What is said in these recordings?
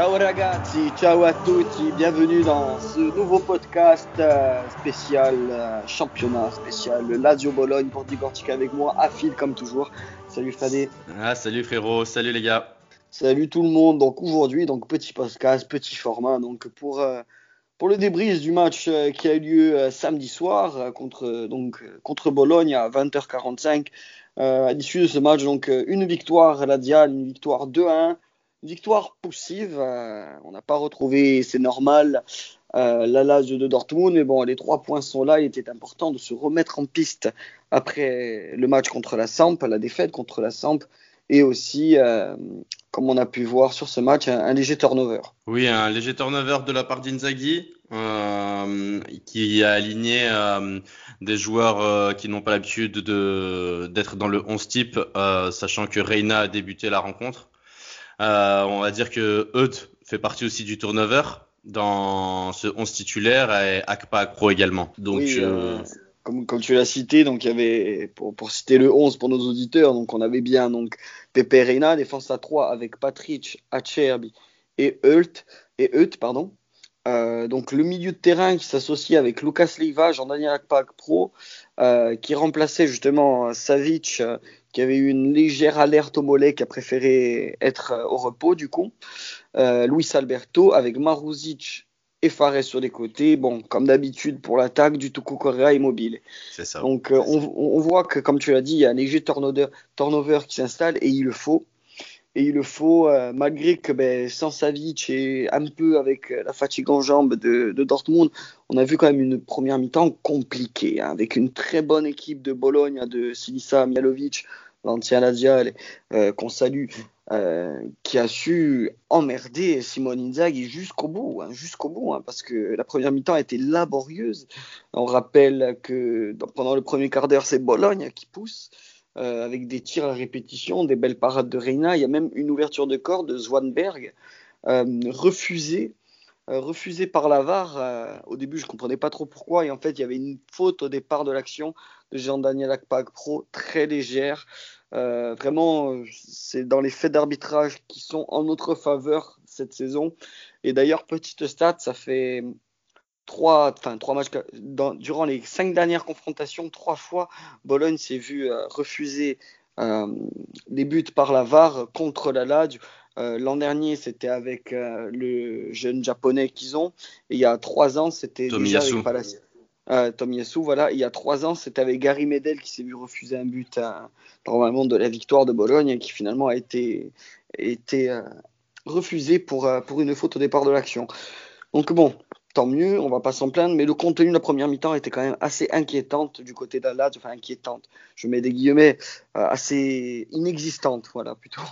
Ciao ragazzi, ciao à tutti, bienvenue dans ce nouveau podcast euh, spécial euh, championnat, spécial Lazio Bologne pour décortiquer avec moi, Afid comme toujours. Salut Fadé. Ah, salut frérot, salut les gars. Salut tout le monde. Donc aujourd'hui, donc petit podcast, petit format, donc pour euh, pour le débrief du match qui a eu lieu samedi soir contre donc contre Bologne à 20h45. à l'issue de ce match, donc une victoire la Diane, une victoire 2-1 victoire poussive. Euh, on n'a pas retrouvé, c'est normal, euh, la Lazio de Dortmund. Mais bon, les trois points sont là. Il était important de se remettre en piste après le match contre la Samp, la défaite contre la Samp. Et aussi, euh, comme on a pu voir sur ce match, un, léger turnover. Oui, un léger turnover de la part d'Inzaghi, qui a aligné des joueurs qui n'ont pas l'habitude d'être dans le 11 type, sachant que Reina a débuté la rencontre. Euh, on va dire que Eudes fait partie aussi du turnover dans ce 11 titulaire et Akpa Pro également. Donc, euh, euh, comme, tu l'as cité, donc il y avait, pour, citer le 11 pour nos auditeurs, donc on avait bien donc Pepe Reina, défense à 3 avec Patrick, Acerbi et Eult, et Eut, pardon. donc le milieu de terrain qui s'associe avec Lucas Leiva, Jean-Daniel Akpak Pro, qui remplaçait justement Savic qui avait eu une légère alerte au mollet, qui a préféré être euh, au repos du coup. Euh, Luis Alberto avec Maruzic et Fares sur les côtés. Bon, comme d'habitude pour l'attaque, du Tuku Correa immobile. C'est ça. Donc euh, on, voit que, comme tu l'as dit, il y a un léger turnover, turnover qui s'installe et il le faut. Et il le faut, malgré que ben, sans Savic et un peu avec la fatigue en jambes de, Dortmund, on a vu quand même une première mi-temps compliquée, hein, avec une très bonne équipe de Bologne, de Silisa Mialovic, l'ancien Lazial, euh, qu'on salue, euh, qui a su emmerder Simone Inzaghi jusqu'au bout, hein, jusqu'au bout, hein, parce que la première mi-temps a été laborieuse. On rappelle que pendant le premier quart d'heure, c'est Bologne qui pousse. Euh, avec des tirs à répétition, des belles parades de Reina. Il y a même une ouverture de corps de Zwanberg refusée refusé par la au début, je ne comprenais pas trop pourquoi. Et en fait, il y avait une faute au départ de l'action de Jean-Daniel Akpag Pro, très légère. Euh, vraiment, c'est dans les faits d'arbitrage qui sont en notre faveur cette saison. Et d'ailleurs, petite stat, ça fait trois, enfin trois matchs durant les cinq dernières confrontations, trois fois, Bologne s'est vu euh, refuser euh, des buts par la VAR contre la Lazio. L'an dernier, c'était avec le jeune japonais qu'ils ont. Et il y a trois ans, c'était déjà avec Palacio. Euh, Tom Yassou, voilà, il y a trois ans, c'était avec Gary Medel qui s'est vu refuser un but à, normalement de la victoire de Bologne qui finalement a été, euh, refusé pour, euh, pour une faute au départ de l'action. Donc bon, tant mieux, on va pas s'en plaindre, mais le contenu de la première mi-temps était quand même assez inquiétante du côté d'Alad, enfin inquiétante, je mets des guillemets, assez inexistante, voilà, plutôt.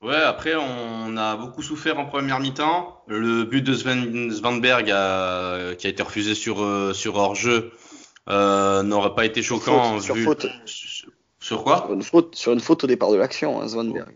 Ouais, après, on a beaucoup souffert en première mi-temps. Le but de Sven Svanberg qui a été refusé sur, euh, sur hors-jeu euh, n'aurait pas été choquant. Sur faute. Sur quoi sur une, faute, sur une faute au départ de l'action, hein,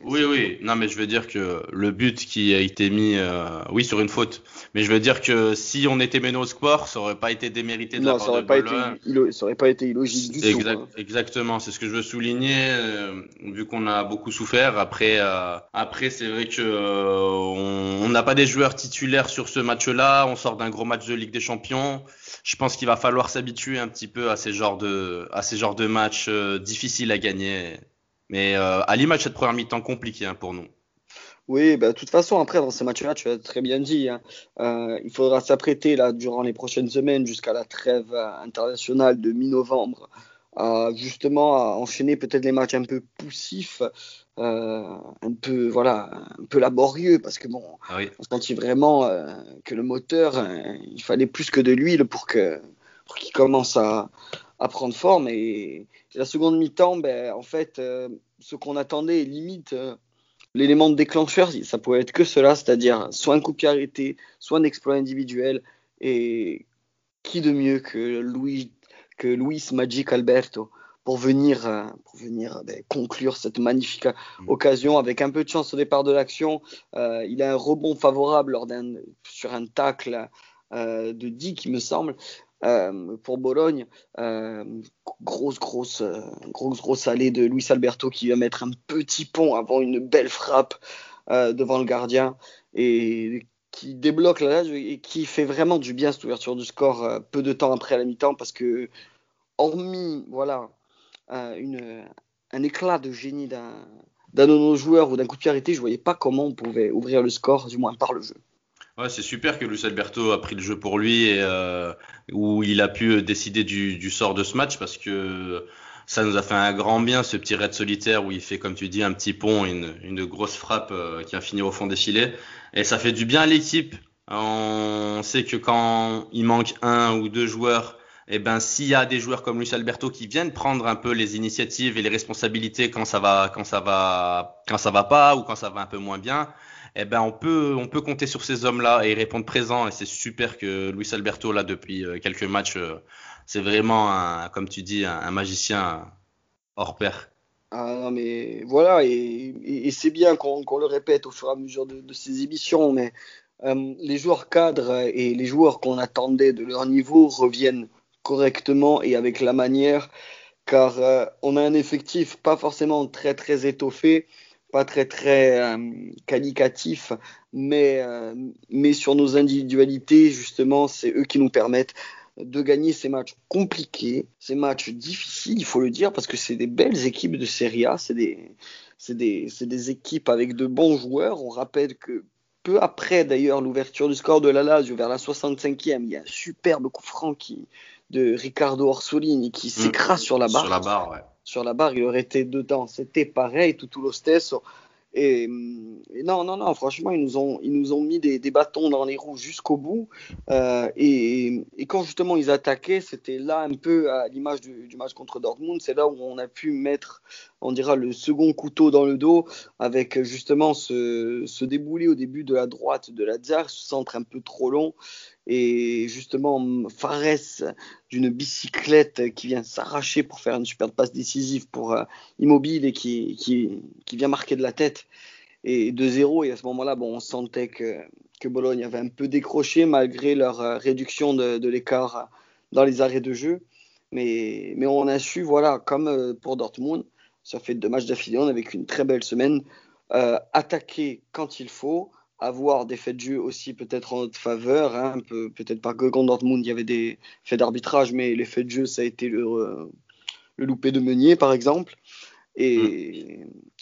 Oui, oui. Non, mais je veux dire que le but qui a été mis, euh, oui, sur une faute. Mais je veux dire que si on était mené au score, ça aurait pas été démérité de la part ça aurait de pas été, Ça aurait pas été illogique du tout. Hein. Exactement, c'est ce que je veux souligner, euh, vu qu'on a beaucoup souffert. Après, euh, après, c'est vrai que on n'a pas des joueurs titulaires sur ce match-là. On sort d'un gros match de Ligue des Champions je pense qu'il va falloir s'habituer un petit peu à ces genres de, à ces genres de matchs difficiles à gagner. Mais euh, à l'image cette première mi-temps compliquée hein, pour nous. Oui, bah, de toute façon, après, dans ces matchs-là, tu as très bien dit, hein, euh, il faudra s'apprêter là durant les prochaines semaines jusqu'à la trêve internationale de mi-novembre justement à enchaîner peut-être les matchs un peu poussifs euh, un peu voilà un peu laborieux parce que bon ah on sentit vraiment euh, que le moteur il fallait plus que de l'huile pour que pour qu'il commence à, à, prendre forme et, la seconde mi-temps ben en fait ce qu'on attendait limite l'élément de déclencheur ça pouvait être que cela c'est-à-dire soit un coup de arrêté soit un exploit individuel et qui de mieux que Louis que Luis Magic Alberto pour venir, euh, pour venir euh, ben, conclure cette magnifique mm. occasion avec un peu de chance au départ de l'action. Euh, il a un rebond favorable lors sur un tacle de Dick, il me semble. Pour Bologne, grosse, grosse, grosse, grosse allée de Luis Alberto qui va mettre un petit pont avant une belle frappe devant le gardien. et qui débloque la et qui fait vraiment du bien cette ouverture du score euh, peu de temps après la mi-temps parce que hormis voilà un éclat de génie d'un de nos joueurs ou d'un coup de pied arrêté, je voyais pas comment on pouvait ouvrir le score, du moins par le jeu. Ouais, c'est super que Luis Alberto a pris le jeu pour lui et euh, où il a pu décider du, du, sort de ce match parce que ça nous a fait un grand bien ce petit raid solitaire où il fait comme tu dis un petit pont, une, une grosse frappe euh, qui a fini au fond des filets et ça fait du bien à l'équipe. On sait que quand il manque un ou deux joueurs, eh ben s'il y a des joueurs comme Luis Alberto qui viennent prendre un peu les initiatives et les responsabilités quand ça va quand ça va quand ça va pas ou quand ça va un peu moins bien, eh ben on peut on peut compter sur ces hommes-là et répondre présent et c'est super que Luis Alberto là depuis euh, quelques matchs euh, c'est vraiment comme tu dis un, magicien hors pair. Ah non mais voilà et, c'est bien qu'on le répète au fur et à mesure de, ces émissions mais euh, les joueurs cadres et les joueurs qu'on attendait de leur niveau reviennent correctement et avec la manière, car on a un effectif pas forcément très très étoffé, pas très très euh, qualitatif, mais, euh, mais sur nos individualités, justement, c'est eux qui nous permettent de gagner ces matchs compliqués, ces matchs difficiles, il faut le dire, parce que c'est des belles équipes de Serie A, c'est des, des, des, équipes avec de bons joueurs. On rappelle que peu après d'ailleurs l'ouverture du score de la Lazio vers la 65e, il y a un superbe coup franc qui, de Ricardo Orsolini qui mm. s'écrase sur la barre. Sur la barre, ouais. Sur la barre, il aurait été dedans. C'était pareil, tout lo stesso. Et, non, non, non, franchement, ils nous ont, ils nous ont mis des, bâtons dans les roues jusqu'au bout. Euh, et, quand justement ils attaquaient, c'était là un peu à l'image du, match contre Dortmund, c'est là où on a pu mettre, on dira, le second couteau dans le dos avec justement ce, ce déboulé au début de la droite de la Lazare, ce centre un peu trop long et justement Fares d'une bicyclette qui vient s'arracher pour faire une super passe décisive pour euh, Immobile et qui, qui, vient marquer de la tête. Et 2-0 et à ce moment-là bon, on sentait que, que Bologne avait un peu décroché malgré leur euh, réduction de, de l'écart dans les arrêts de jeu. Mais, mais on a su voilà comme euh, pour Dortmund ça fait deux matchs d'affilée on avec une très belle semaine attaquer quand il faut avoir des faits de jeu aussi peut-être en notre faveur. Hein, peut, peut-être pas que contre Dortmund, il y avait des faits d'arbitrage, mais les faits de jeu, ça a été le, le loupé de Meunier, par exemple. Et,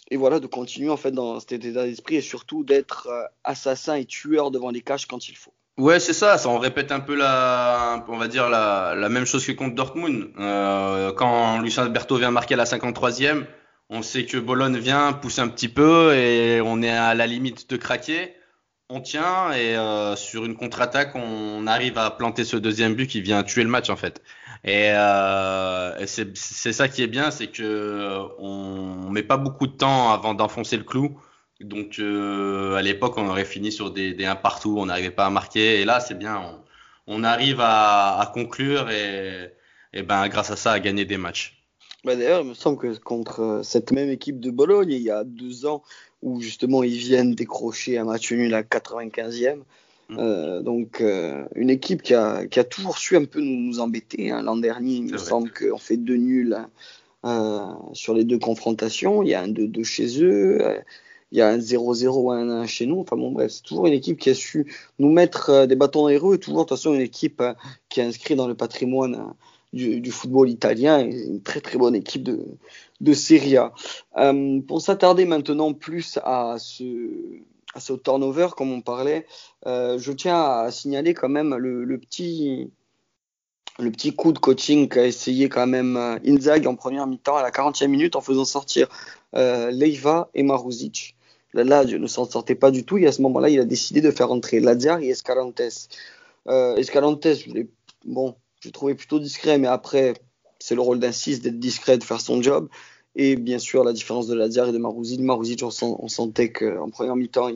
et, voilà, de continuer en fait dans cet état d'esprit et surtout d'être euh, assassin et tueur devant les caches quand il faut. Ouais, c'est ça, ça. On répète un peu la, on va dire la, la même chose que contre Dortmund. Euh, quand Lucien Alberto vient marquer à la 53e, on sait que Bologne vient pousser un petit peu et on est à la limite de craquer on tient et euh, sur une contre-attaque, on arrive à planter ce deuxième but qui vient tuer le match en fait. Et, euh, c'est ça qui est bien, c'est que on met pas beaucoup de temps avant d'enfoncer le clou. Donc euh, à l'époque, on aurait fini sur des, des 1 partout, on n'arrivait pas à marquer. Et là, c'est bien, on, arrive à, conclure et, et, ben grâce à ça, à gagner des matchs. Bah, d'ailleurs, il me semble que contre cette même équipe de Bologne, il y a deux ans, où justement ils viennent décrocher un match nul à 95e. Mm. Euh, donc euh, une équipe qui a, qui a, toujours su un peu nous, nous embêter. Hein. L'an dernier, il me semble qu'on fait deux nuls euh, sur les deux confrontations. Il y a un 2-2 chez eux. Euh, il y a un 0-0 un 1 chez nous. Enfin bon, bref, c'est toujours une équipe qui a su nous mettre euh, des bâtons dans les roues et toujours, de toute façon, une équipe qui est inscrite dans le patrimoine du, football italien. Une très très bonne équipe de, de Serie A. Euh, pour s'attarder maintenant plus à ce, à turnover, comme on parlait, euh, je tiens à signaler quand même le, petit le petit coup de coaching qu'a essayé quand même euh, Inzaghi en première mi-temps à la 40e minute en faisant sortir Leiva et Maruzic. Là, là, je ne s'en sortait pas du tout et à ce moment-là, il a décidé de faire entrer Lazar et Escalantes. Escalantes, bon, j'ai trouvé plutôt discret, mais après, c'est le rôle d'un 6 d'être discret, de faire son job. Et bien sûr, la différence de Lazare et de Marouzi. Marouzi, on, sentait qu'en première mi-temps,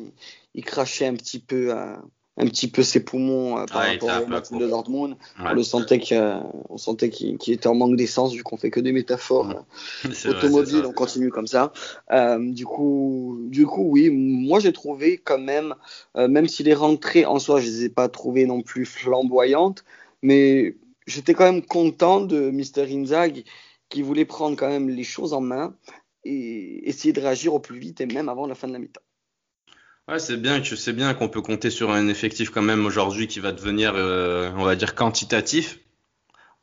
il, crachait un petit peu, euh, un, petit peu ses poumons euh, par rapport au match de Dortmund. On le sentait qu'on sentait qu'il était en manque d'essence vu qu'on fait que des métaphores automobiles. on continue comme ça. Euh, du coup, du coup, oui, moi j'ai trouvé quand même, même si les rentrées en soi, je les ai pas trouvées non plus flamboyantes, mais j'étais quand même content de Mr. Inzaghi qui voulait prendre quand même les choses en main et essayer de réagir au plus vite et même avant la fin de la mi-temps. Ouais, c'est bien c'est bien qu'on peut compter sur un effectif quand même aujourd'hui qui va devenir, euh, on va dire, quantitatif.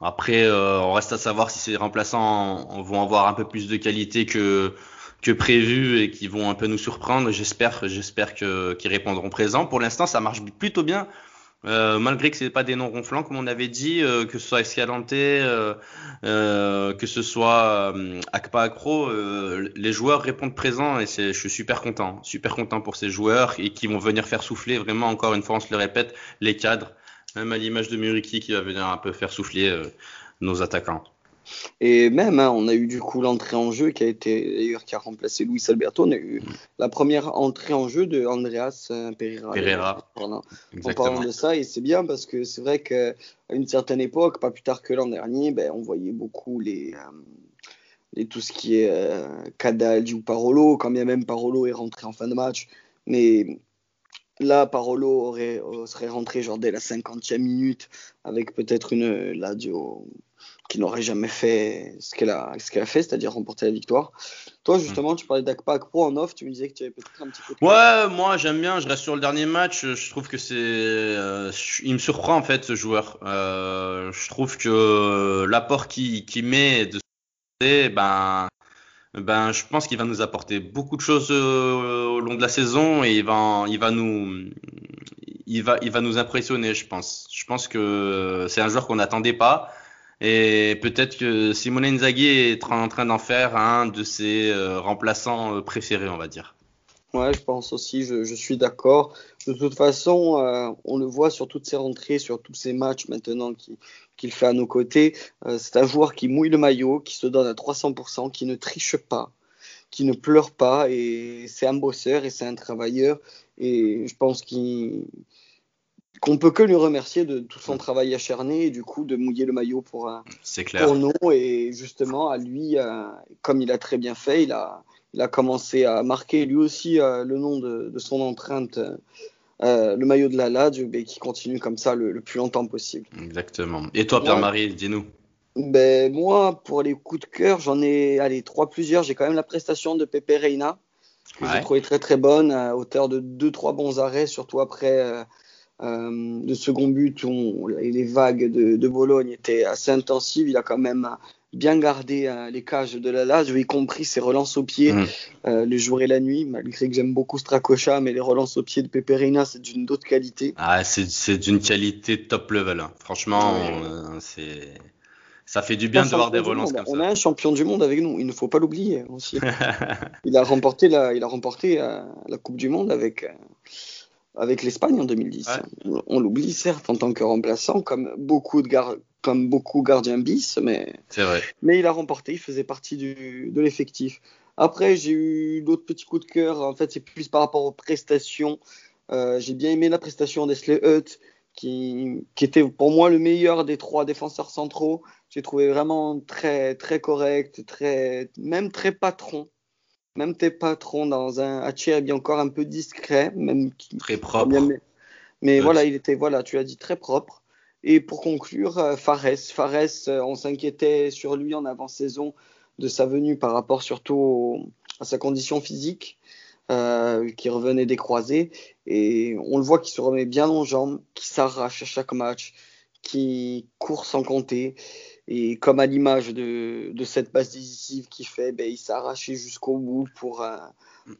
Après, euh, on reste à savoir si ces remplaçants vont avoir un peu plus de qualité que prévu et qui vont un peu nous surprendre. J'espère, qu'ils répondront présent. Pour l'instant, ça marche plutôt bien. Euh, malgré que ce n'est pas des noms ronflants, comme on avait dit, euh, que ce soit Escalante, euh, que ce soit Akpa Akro, les joueurs répondent présents et je suis super content, super content pour ces joueurs et qui vont venir faire souffler vraiment, encore une fois, on se le répète, les cadres, même à l'image de Muriki qui va venir un peu faire souffler nos attaquants. Et même, hein, on a eu du coup l'entrée en jeu qui a été d'ailleurs qui a remplacé Luis Alberto. On a eu la première entrée en jeu de Andreas euh, Pereira. Pereira. En parlant de ça, et c'est bien parce que c'est vrai qu'à une certaine époque, pas plus tard que l'an dernier, ben, on voyait beaucoup les, euh, tout ce qui est euh, Cadaldi ou Parolo, quand bien même Parolo est rentré en fin de match. Mais là, Parolo aurait, serait rentré genre dès la 50e minute avec peut-être une Ladio qui n'aurait jamais fait ce qu'elle a, ce qu'elle a fait, c'est-à-dire remporter la victoire. Toi, justement, tu parlais d'Akpak Pro en off, tu me disais que tu avais peut-être un petit peu. De ouais, moi j'aime bien, je reste sur le dernier match. Je trouve que c'est. Euh, il me surprend en fait ce joueur. Euh, je trouve que l'apport qu'il qui met de ben, ben, je pense qu'il va nous apporter beaucoup de choses euh, au long de la saison et il va, il va nous, il va, il va nous impressionner, je pense. Je pense que c'est un joueur qu'on n'attendait pas. Et peut-être que Simone Inzaghi est en train d'en faire un de ses euh, remplaçants euh, préférés, on va dire. Ouais, je pense aussi, je, suis d'accord. De toute façon, euh, on le voit sur toutes ses rentrées, sur tous ses matchs maintenant qu'il fait à nos côtés. c'est un joueur qui mouille le maillot, qui se donne à 300%, qui ne triche pas, qui ne pleure pas. Et c'est un bosseur et c'est un travailleur. Et je pense qu'il qu'on peut que lui remercier de tout son travail acharné et du coup de mouiller le maillot pour, euh, pour nous. Et justement, à lui, euh, comme il a très bien fait, il a, il a commencé à marquer lui aussi euh, le nom de, son empreinte, le maillot de la Lazio, et qui continue comme ça le, plus longtemps possible. Exactement. Et toi, Pierre-Marie, dis-nous. Ben, moi, pour les coups de cœur, j'en ai allez, trois plusieurs. J'ai quand même la prestation de Pepe Reina, que j'ai trouvé très très bonne, à hauteur de deux trois bons arrêts, surtout après euh, le second but, les vagues de, Bologne étaient assez intensives. Il a quand même bien gardé euh, les cages de la Lazio, y compris ses relances au pied mm. euh, le jour et la nuit. Malgré que j'aime beaucoup Strakosha, mais les relances au pied de Peperina, c'est d'une autre qualité. Ah, c'est d'une qualité top level. Hein. Franchement, c'est ça fait du bien de voir des relances comme ça. On a un champion du monde avec nous, il ne faut pas l'oublier aussi. il a remporté la, il a remporté la Coupe du Monde avec avec l'Espagne en 2010. On, l'oublie certes en tant que remplaçant, comme beaucoup de comme beaucoup gardiens bis, mais vrai. mais il a remporté, il faisait partie du, de l'effectif. Après, j'ai eu d'autres petits coups de cœur. En fait, c'est plus par rapport aux prestations. Euh, j'ai bien aimé la prestation d'Esley Hutt, qui, qui était pour moi le meilleur des trois défenseurs centraux. J'ai trouvé vraiment très très correct, très même très patron même tes patrons dans un bien encore un peu discret, même très propre. mais, voilà, il était voilà, tu as dit très propre. Et pour conclure, euh, Fares, Fares, euh, on s'inquiétait sur lui en avant-saison de sa venue par rapport surtout à sa condition physique, euh, qui revenait des croisés. Et on le voit qu'il se remet bien en jambes, qui s'arrache à chaque match, qui court sans compter. Et comme à l'image de, cette base décisive qu'il fait, ben, il s'est arraché jusqu'au bout pour, euh,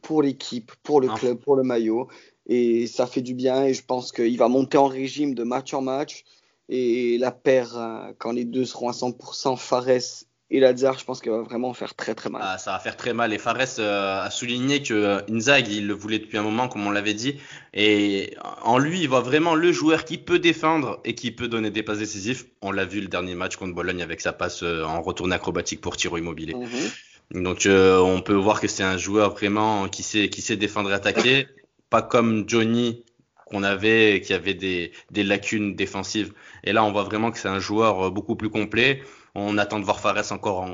pour l'équipe, pour le club, pour le maillot. Et ça fait du bien. Et je pense qu'il va monter en régime de match en match. Et la paire, euh, quand les deux seront à 100%, Fares et Lazare, je pense qu'il va vraiment faire très très mal. Ah, ça va faire très mal. Et Fares euh, a souligné que euh, Inzag, il le voulait depuis un moment, comme on l'avait dit. Et en lui, il voit vraiment le joueur qui peut défendre et qui peut donner des passes décisives. On l'a vu le dernier match contre Bologne avec sa passe euh, en retour acrobatique pour Tiro Immobilier. Mhm. Donc on peut voir que c'est un joueur vraiment qui sait, qui sait défendre et attaquer. Pas comme Johnny qu'on avait, qui avait des, des lacunes défensives. Et là, on voit vraiment que c'est un joueur beaucoup plus complet. On attend de voir Fares encore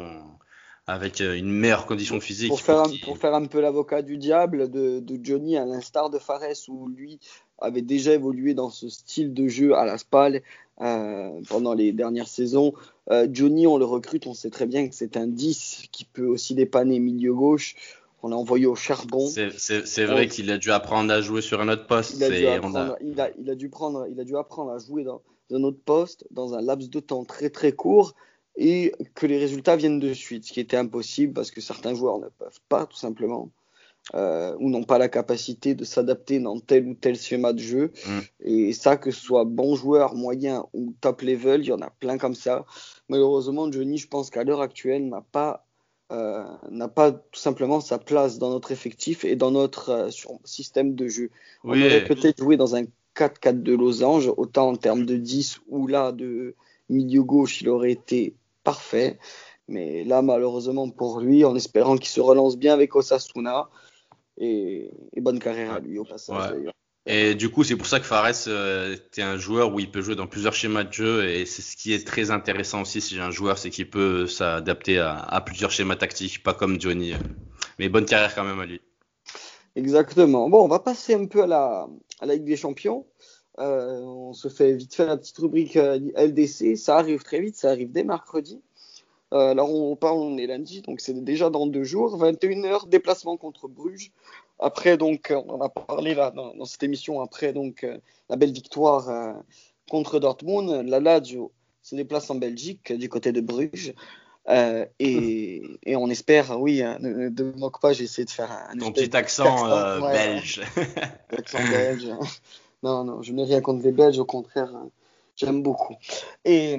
avec euh, une meilleure condition physique. Pour faire, un, pour faire un peu l'avocat du diable de, Johnny, à l'instar de Fares, où lui avait déjà évolué dans ce style de jeu à la SPAL euh, pendant les dernières saisons. Euh, Johnny, on le recrute, on sait très bien que c'est un 10 qui peut aussi dépanner milieu gauche. qu'on a envoyé au charbon. C'est vrai qu'il a dû apprendre à jouer sur un autre poste. Il a, dû apprendre, il a, il a, dû prendre, il a dû apprendre à jouer dans, un autre poste dans un laps de temps très très court et que les résultats viennent de suite, ce qui était impossible parce que certains joueurs ne peuvent pas tout simplement. Euh, ou n'ont pas la capacité de s'adapter dans tel ou tel schéma de jeu. Mm. Et ça, que ce soit bon joueur, moyen ou top level, il y en a plein comme ça. Malheureusement, Johnny, je pense qu'à l'heure actuelle, n'a pas, euh, n'a pas tout simplement sa place dans notre effectif et dans notre euh, système de jeu. On aurait peut-être joué dans un 4-4 de losange, autant en termes de 10 ou là de milieu gauche, il aurait été parfait. Mais là, malheureusement pour lui, en espérant qu'il se relance bien avec Osasuna, et, bonne carrière à lui au passage. Et du coup, c'est pour ça que Fares euh, est un joueur où il peut jouer dans plusieurs schémas de jeu et c'est ce qui est très intéressant aussi si j'ai un joueur, c'est qu'il peut s'adapter à, plusieurs schémas tactiques, pas comme Johnny. Mais bonne carrière quand même à lui. Exactement. Bon, on va passer un peu à la, à la Ligue des Champions. Euh, on se fait vite fait la petite rubrique euh, LDC. Ça arrive très vite, ça arrive dès mercredi. Euh, alors on parle, on est lundi, donc c'est déjà dans deux jours. 21h, déplacement contre Bruges. Après, donc, on en a parlé là dans, cette émission, après donc euh, la belle victoire euh, contre Dortmund. La Lazio se déplace en Belgique, du côté de Bruges. Et, et, on espère, oui, hein, ne, te moque pas, j'ai essayé de faire un, Ton petit accent, belge. accent belge. Non, non, je n'ai rien contre les Belges, au contraire, j'aime beaucoup. Et,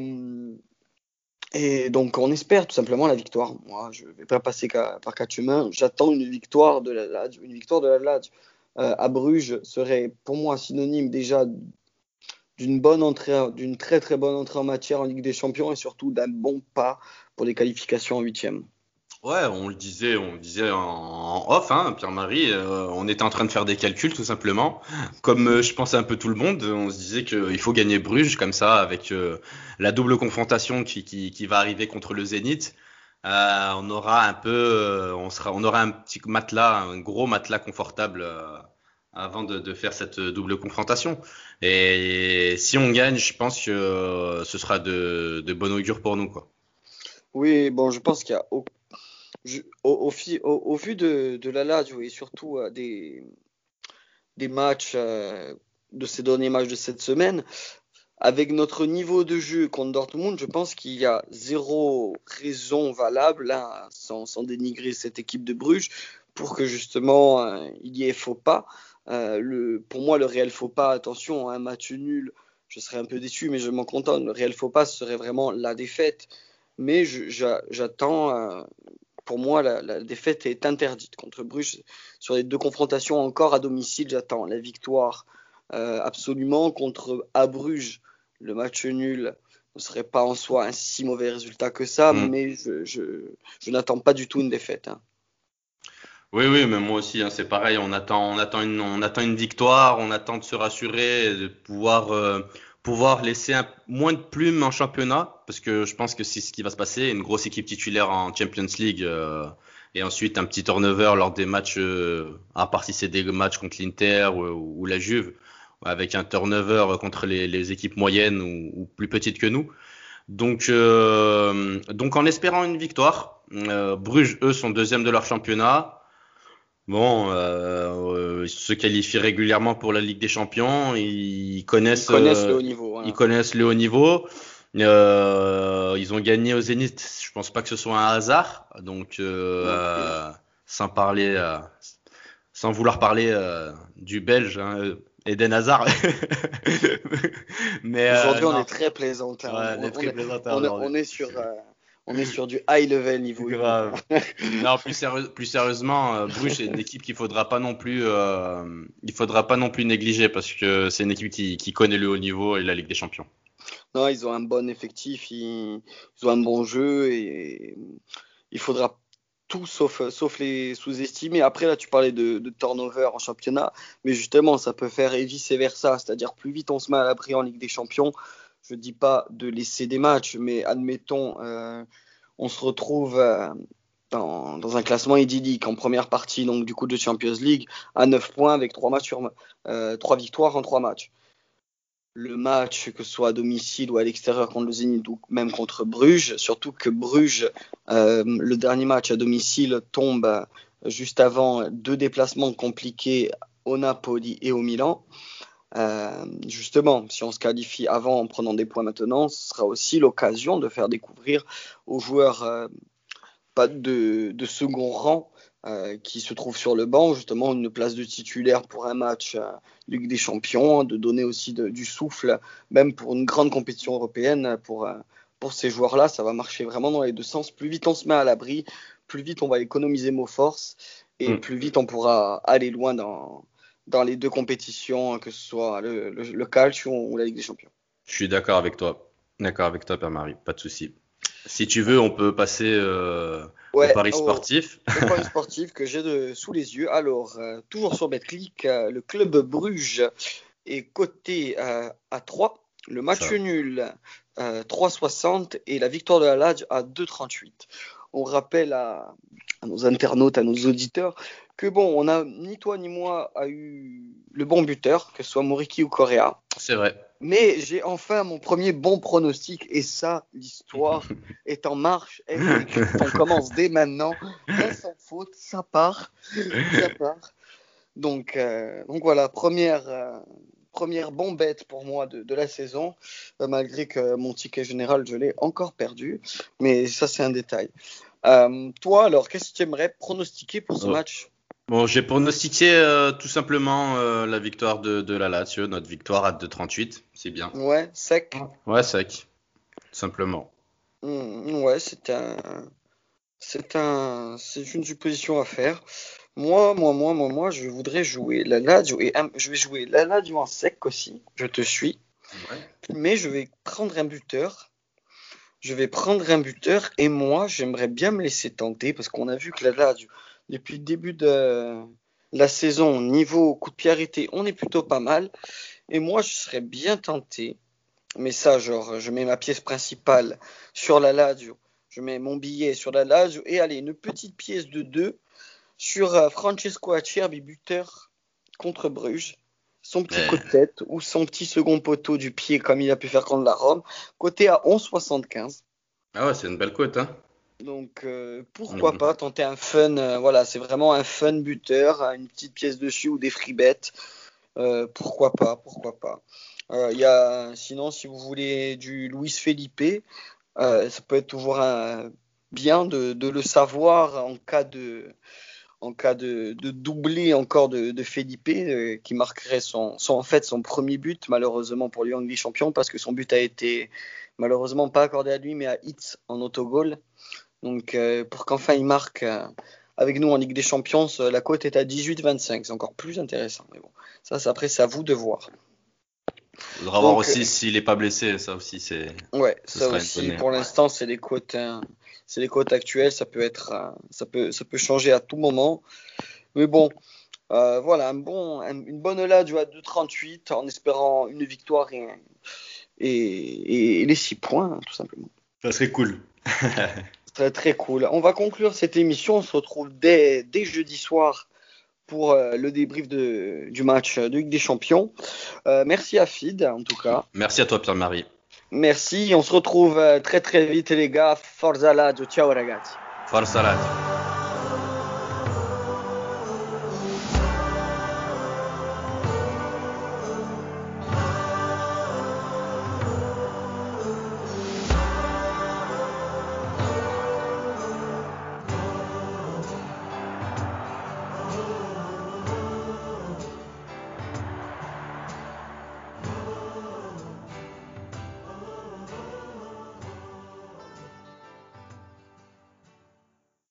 donc, on espère tout simplement la victoire. Moi, je ne vais pas passer par quatre chemins. J'attends une victoire de la Lazio. Une victoire de la Lazio euh, à Bruges serait pour moi synonyme déjà d'une bonne entrée, d'une très très bonne entrée en matière en Ligue des Champions et surtout d'un bon pas pour les qualifications en huitième. Ouais, on le disait, on le disait en, off, hein, Pierre-Marie. Euh, on était en train de faire des calculs tout simplement. Comme euh, je pense un peu tout le monde, on se disait qu'il faut gagner Bruges comme ça avec euh, la double confrontation qui, qui, qui, va arriver contre le Zénith. on aura un peu, on sera, on aura un petit matelas, un gros matelas confortable avant de, faire cette double confrontation. Et si on gagne, je pense que ce sera de, de bon augure pour nous, quoi. Oui, bon, je pense qu'il y a au, vu de, la Lazio et surtout euh, des, matchs, euh, de ces derniers matchs de cette semaine, avec notre niveau de jeu contre Dortmund, je pense qu'il y a zéro raison valable, hein, sans, dénigrer cette équipe de Bruges, pour que justement euh, il y ait faux pas. pour moi, le réel faux pas, attention, un match nul, je serais un peu déçu, mais je m'en contente. Le réel faux pas serait vraiment la défaite. Mais j'attends pour moi, la, défaite est interdite contre Bruges. Sur les deux confrontations encore à domicile, j'attends la victoire euh, absolument. Contre à Bruges, le match nul ne serait pas en soi un si mauvais résultat que ça, mm. mais je, n'attends pas du tout une défaite. Hein. Oui, oui, mais moi aussi, hein, c'est pareil. On attend, on, attend une, on attend une victoire, on attend de se rassurer, de pouvoir euh, pouvoir laisser un, moins de plumes en championnat, parce que je pense que c'est ce qui va se passer, une grosse équipe titulaire en Champions League, euh, et ensuite un petit turnover lors des matchs, euh, à part si c'est des matchs contre l'Inter ou, la Juve, avec un turnover contre les, les équipes moyennes ou, ou, plus petites que nous. Donc, euh, donc en espérant une victoire, Bruges, eux, sont deuxième de leur championnat. Bon, euh, ils se qualifient régulièrement pour la Ligue des Champions. Ils connaissent, ils connaissent le haut niveau. Ils connaissent le haut niveau. Euh, ils ont gagné au Zénith. Je pense pas que ce soit un hasard. Donc, euh, sans parler, euh, sans vouloir parler euh, du Belge hein, Eden Hazard. Mais aujourd'hui, on est très plaisant. Hein. on, très on, on, est sur on est sur du high level niveau. Grave. non, plus, plus sérieusement, euh, Bruges c'est une équipe qu'il faudra pas non plus, euh, il faudra pas non plus négliger parce que c'est une équipe qui, qui, connaît le haut niveau et la Ligue des Champions. Non, ils ont un bon effectif, ils, ont un bon jeu et il faudra tout sauf, sauf les sous-estimer. Après, là, tu parlais de, de, turnover en championnat, mais justement, ça peut faire et vice versa, c'est-à-dire plus vite on se met à l'abri en Ligue des Champions, je dis pas de laisser des matchs, mais admettons, euh, on se retrouve euh, dans, un classement idyllique en première partie donc du coup de Champions League à 9 points avec 3 matchs sur, euh, victoires en 3 matchs. Le match, que ce soit à domicile ou à l'extérieur contre le Zénith ou même contre Bruges, surtout que Bruges, le dernier match à domicile tombe juste avant deux déplacements compliqués au Napoli et au Milan. Euh, justement, si on se qualifie avant en prenant des points maintenant, ce sera aussi l'occasion de faire découvrir aux joueurs euh, pas de, de, second rang euh, qui se trouvent sur le banc justement une place de titulaire pour un match Ligue des Champions, de donner aussi de, du souffle, même pour une grande compétition européenne pour, pour ces joueurs-là. Ça va marcher vraiment dans les deux sens. Plus vite on se met à l'abri, plus vite on va économiser nos forces et mm. plus vite on pourra aller loin dans, dans les deux compétitions, que ce soit le, le, le Calcio ou la Ligue des Champions. Je suis d'accord avec toi. D'accord avec toi, Père-Marie. Pas de souci. Si tu veux, on peut passer euh, ouais, au Paris sportif. Au, Paris sportif que j'ai sous les yeux. Alors, euh, toujours sur BetClick, euh, le club Bruges est coté à 3. Le match Ça. nul 3,60 et la victoire de la Lage à 2,38. On rappelle à, à, nos internautes, à nos auditeurs, que bon, on a ni toi ni moi a eu le bon buteur, que ce soit Moriki ou Correa. C'est vrai. Mais j'ai enfin mon premier bon pronostic et ça, l'histoire est en marche. on commence dès maintenant. Là, sans faute, ça part. Ça part. Donc, euh, donc voilà, première, euh, première bon bête pour moi de, de la saison, euh, malgré que mon ticket général, je l'ai encore perdu. Mais ça, c'est un détail. Euh, toi, alors, qu'est-ce que tu aimerais pronostiquer pour ce ouais. match? Bon, j'ai pronostiqué euh, tout simplement euh, la victoire de, de, la Lazio, notre victoire à 2,38. C'est bien. Ouais, sec. Ouais, sec. Tout simplement. Mmh, ouais, c'est un. C'est un. C'est une supposition à faire. Moi, moi, moi, moi, moi, je voudrais jouer la Lazio et un... je vais jouer la Lazio en sec aussi. Je te suis. Ouais. Mais je vais prendre un buteur. Je vais prendre un buteur et moi, j'aimerais bien me laisser tenter parce qu'on a vu que la Lazio depuis le début de la saison, niveau coup de pied arrêté, on est plutôt pas mal. Et moi, je serais bien tenté, mais ça, genre, je mets ma pièce principale sur la Lazio, je mets mon billet sur la Lazio, et allez, une petite pièce de 2 sur euh, Francesco Acerbi, buteur contre Bruges. Son petit coup de tête ou son petit second poteau du pied, comme il a pu faire contre la Rome, côté à 11,75. Ah ouais, c'est une belle cote, hein donc euh, pourquoi mmh. pas tenter un fun, euh, voilà, c'est vraiment un fun buteur, une petite pièce dessus ou des free bets. Euh, pourquoi pas, pourquoi pas. Y a, sinon, si vous voulez du Luis Felipe, ça peut être toujours un, bien de, de, le savoir en cas de, en cas de, de doublé encore de, de Felipe, qui marquerait son, son, en fait son premier but, malheureusement pour Ligue Champion, parce que son but a été malheureusement pas accordé à lui, mais à Hitz en autogol. Donc euh, pour qu'enfin il marque euh, avec nous en Ligue des Champions, la cote est à 18-25. C'est encore plus intéressant. Mais bon, ça, après, c'est à vous de voir. Il faudra voir aussi s'il n'est pas blessé. Ça aussi, c'est. Ouais, ça aussi. Pour l'instant, c'est les cotes. Hein, c'est les cotes actuelles. Ça peut être, euh, ça peut, ça peut changer à tout moment. Mais bon, euh, voilà, un bon, un, une bonne lade à 2,38 en espérant une victoire et, et, et les 6 points, hein, tout simplement. Ça serait cool. Très, très cool. On va conclure cette émission. On se retrouve dès, dès jeudi soir pour euh, le débrief de, du match de Ligue des Champions. Euh, merci à Fid, en tout cas. Merci à toi, Pierre-Marie. Merci. On se retrouve euh, très, très vite, les gars. Forza Lazio. Ciao, ragazzi. Forza Lazio.